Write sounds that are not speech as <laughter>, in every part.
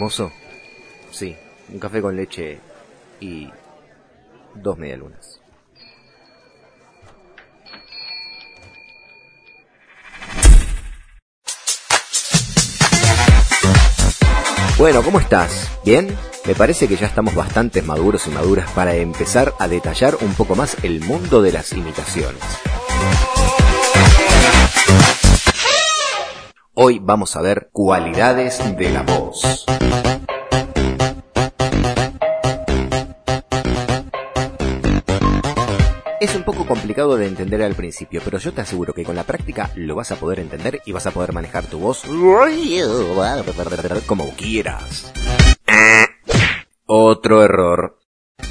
Mozo, sí, un café con leche y dos medialunas. Bueno, ¿cómo estás? ¿Bien? Me parece que ya estamos bastante maduros y maduras para empezar a detallar un poco más el mundo de las imitaciones. Hoy vamos a ver cualidades de la voz. Es un poco complicado de entender al principio, pero yo te aseguro que con la práctica lo vas a poder entender y vas a poder manejar tu voz como quieras. Otro error.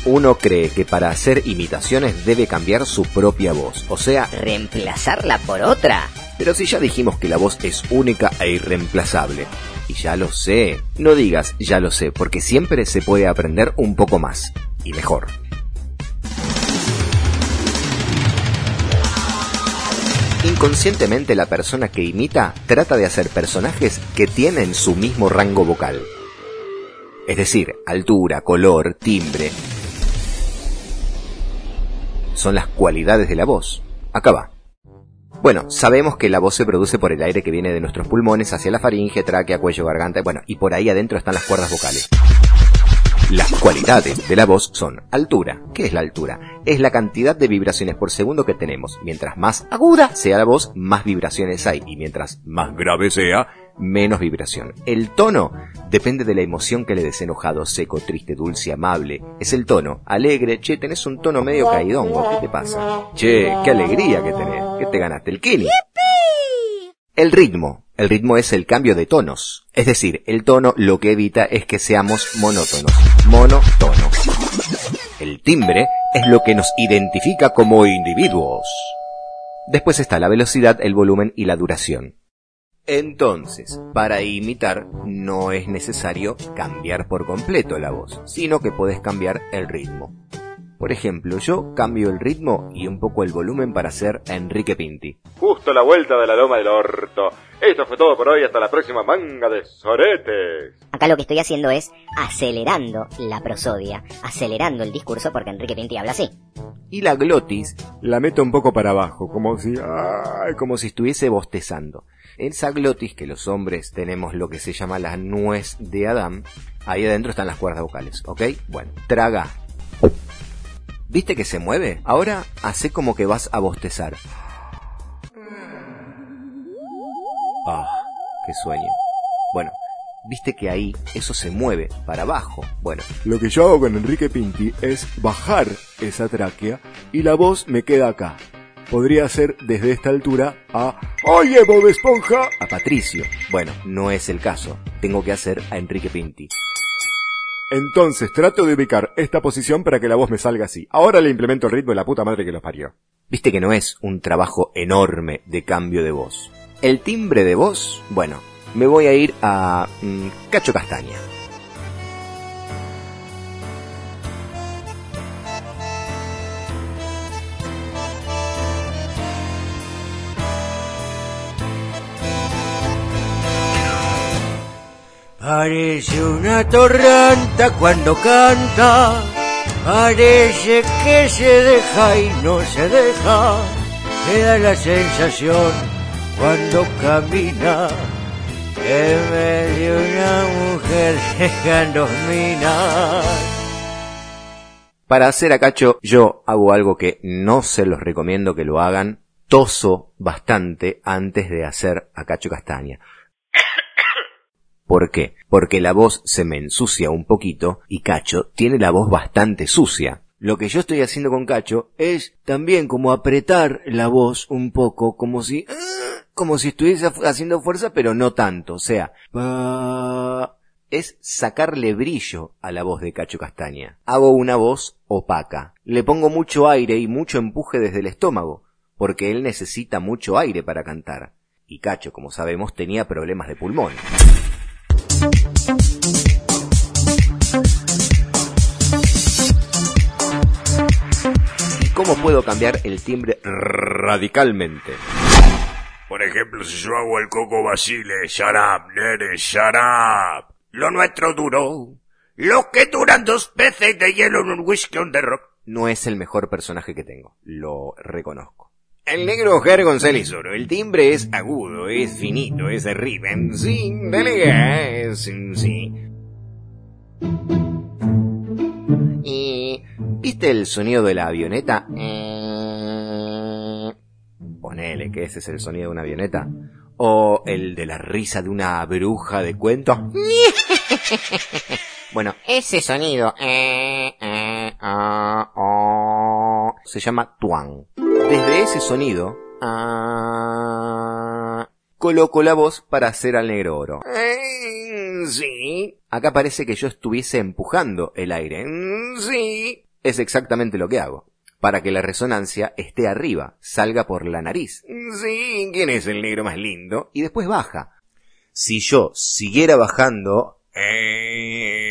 Uno cree que para hacer imitaciones debe cambiar su propia voz, o sea, reemplazarla por otra. Pero si ya dijimos que la voz es única e irreemplazable, y ya lo sé, no digas ya lo sé, porque siempre se puede aprender un poco más, y mejor. Inconscientemente la persona que imita trata de hacer personajes que tienen su mismo rango vocal. Es decir, altura, color, timbre. Son las cualidades de la voz. Acá va. Bueno, sabemos que la voz se produce por el aire que viene de nuestros pulmones hacia la faringe, tráquea, cuello, garganta, bueno, y por ahí adentro están las cuerdas vocales. Las cualidades de la voz son altura. ¿Qué es la altura? Es la cantidad de vibraciones por segundo que tenemos. Mientras más aguda sea la voz, más vibraciones hay. Y mientras más grave sea, menos vibración. El tono depende de la emoción que le des enojado, seco, triste, dulce, amable. Es el tono. Alegre, che, tenés un tono medio caidongo. ¿Qué te pasa? Che, qué alegría que tenés. ¿Qué te ganaste? ¿El kini? El ritmo. El ritmo es el cambio de tonos. Es decir, el tono lo que evita es que seamos monótonos. Monotono. El timbre es lo que nos identifica como individuos. Después está la velocidad, el volumen y la duración. Entonces, para imitar no es necesario cambiar por completo la voz, sino que puedes cambiar el ritmo. Por ejemplo, yo cambio el ritmo y un poco el volumen para hacer a Enrique Pinti. Justo la vuelta de la loma del orto. Esto fue todo por hoy, hasta la próxima manga de soretes. Acá lo que estoy haciendo es acelerando la prosodia, acelerando el discurso porque Enrique Pinti habla así. Y la glotis la meto un poco para abajo, como si, ay, como si estuviese bostezando. Esa glotis que los hombres tenemos lo que se llama la nuez de Adán, ahí adentro están las cuerdas vocales, ¿ok? Bueno, traga. ¿Viste que se mueve? Ahora hace como que vas a bostezar. Ah, qué sueño. Bueno, viste que ahí eso se mueve para abajo. Bueno, Lo que yo hago con Enrique Pinti es bajar esa tráquea y la voz me queda acá. Podría ser desde esta altura a ¡Oye, Bob Esponja! a Patricio. Bueno, no es el caso. Tengo que hacer a Enrique Pinti. Entonces trato de ubicar esta posición para que la voz me salga así. Ahora le implemento el ritmo de la puta madre que los parió. Viste que no es un trabajo enorme de cambio de voz. El timbre de voz, bueno, me voy a ir a mm, Cacho Castaña. Parece una torranta cuando canta, parece que se deja y no se deja, me da la sensación cuando camina que me dio una mujer <laughs> dejando minas. Para hacer a Cacho, yo hago algo que no se los recomiendo que lo hagan. Toso bastante antes de hacer a Cacho Castaña. ¿Por qué? Porque la voz se me ensucia un poquito y Cacho tiene la voz bastante sucia. Lo que yo estoy haciendo con Cacho es también como apretar la voz un poco, como si, ah, como si estuviese haciendo fuerza, pero no tanto. O sea, es sacarle brillo a la voz de Cacho Castaña. Hago una voz opaca. Le pongo mucho aire y mucho empuje desde el estómago, porque él necesita mucho aire para cantar. Y Cacho, como sabemos, tenía problemas de pulmón. ¿Y cómo puedo cambiar el timbre radicalmente? Por ejemplo, si yo hago el Coco Basile, shut up, nene, shut up. Lo nuestro duró. Lo que duran dos peces de hielo en un whisky on the rock. No es el mejor personaje que tengo, lo reconozco. El negro Oscar González Oro. El timbre es agudo, es finito, es arriba. Sí, dale gas. Sí. ¿Y viste el sonido de la avioneta? Ponele que ese es el sonido de una avioneta. O el de la risa de una bruja de cuento. <laughs> Bueno, ese sonido eh, eh, ah, oh, se llama tuang. Desde ese sonido ah, coloco la voz para hacer al negro oro. Eh, sí, Acá parece que yo estuviese empujando el aire. mm, sí. Es exactamente lo que hago. Para que la resonancia esté arriba, salga por la nariz Sí, ¿quién es el negro más lindo? y después baja. Si yo siguiera bajando, Eh,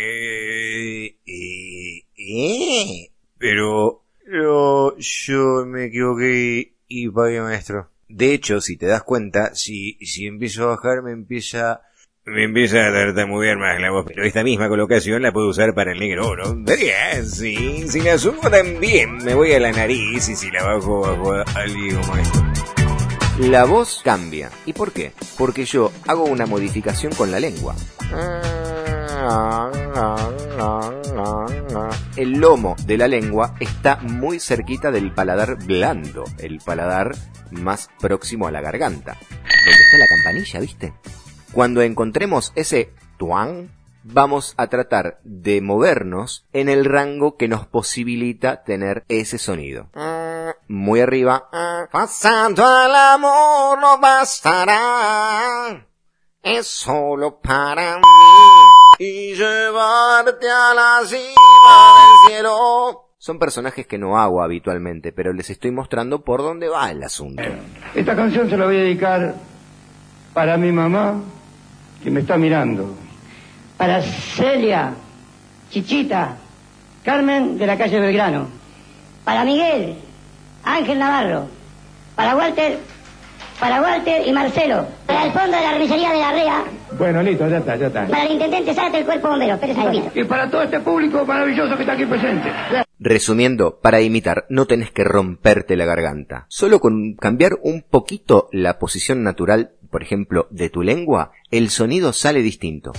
eh, eh, pero, pero yo me equivoqué maestro. De hecho, si te das cuenta, si, si empiezo a bajar me empieza, me empieza a tartamudear más la voz, pero esta misma colocación la puedo usar para el negro oro. Sí, si la subo también me voy a la nariz y si la bajo, bajo a algo como esto. la voz cambia. ¿Y por qué? Porque yo hago una modificación con la lengua. El lomo de la lengua está muy cerquita del paladar blando, el paladar más próximo a la garganta. Donde está la campanilla, ¿viste? Cuando encontremos ese tuang, vamos a tratar de movernos en el rango que nos posibilita tener ese sonido. Muy arriba. Pasando al amor no bastará. Es solo para mí. Y llevarte a la cima del cielo. Son personajes que no hago habitualmente, pero les estoy mostrando por dónde va el asunto. Esta canción se la voy a dedicar para mi mamá, que me está mirando. Para Celia, Chichita, Carmen de la calle Belgrano. Para Miguel, Ángel Navarro. Para Walter, para Walter y Marcelo. Para el fondo de la remisería de la REA. Bueno, listo, ya está, ya está. Para el intendente Zárate del Cuerpo Bombero. Un poquito. Y para todo este público maravilloso que está aquí presente. Resumiendo, para imitar no tenés que romperte la garganta. Solo con cambiar un poquito la posición natural, por ejemplo, de tu lengua, el sonido sale distinto.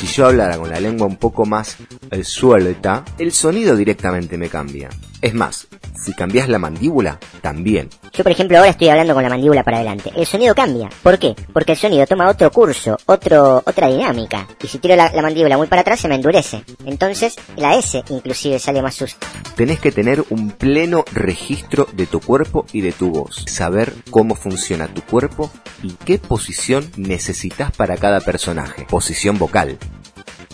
Si yo hablara con la lengua un poco más suelta, el sonido directamente me cambia. Es más, si cambias la mandíbula, también. Yo, por ejemplo, ahora estoy hablando con la mandíbula para adelante. El sonido cambia. ¿Por qué? Porque el sonido toma otro curso, otro, otra dinámica. Y si tiro la, la mandíbula muy para atrás, se me endurece. Entonces, la S inclusive sale más sucia. Tenés que tener un pleno registro de tu cuerpo y de tu voz. Saber cómo funciona tu cuerpo y qué posición necesitas para cada personaje. Posición vocal.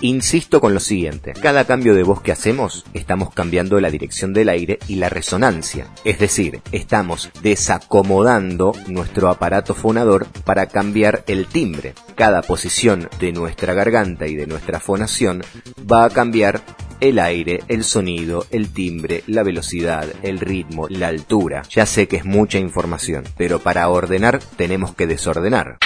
Insisto con lo siguiente, cada cambio de voz que hacemos, estamos cambiando la dirección del aire y la resonancia. Es decir, estamos desacomodando nuestro aparato fonador para cambiar el timbre. Cada posición de nuestra garganta y de nuestra fonación va a cambiar el aire, el sonido, el timbre, la velocidad, el ritmo, la altura. Ya sé que es mucha información, pero para ordenar tenemos que desordenar.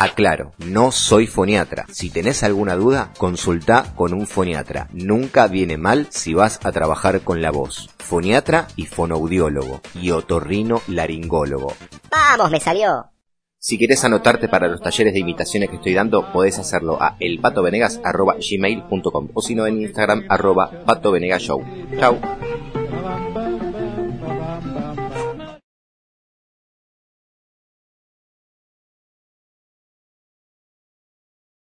Aclaro, no soy foniatra. Si tenés alguna duda, consulta con un foniatra. Nunca viene mal si vas a trabajar con la voz. Foniatra y fonoaudiólogo. Y otorrino laringólogo. ¡Vamos, me salió! Si querés anotarte para los talleres de imitaciones que estoy dando, podés hacerlo a elpatovenegas.gmail.com o si no en Instagram arroba patovenegashow. Chau.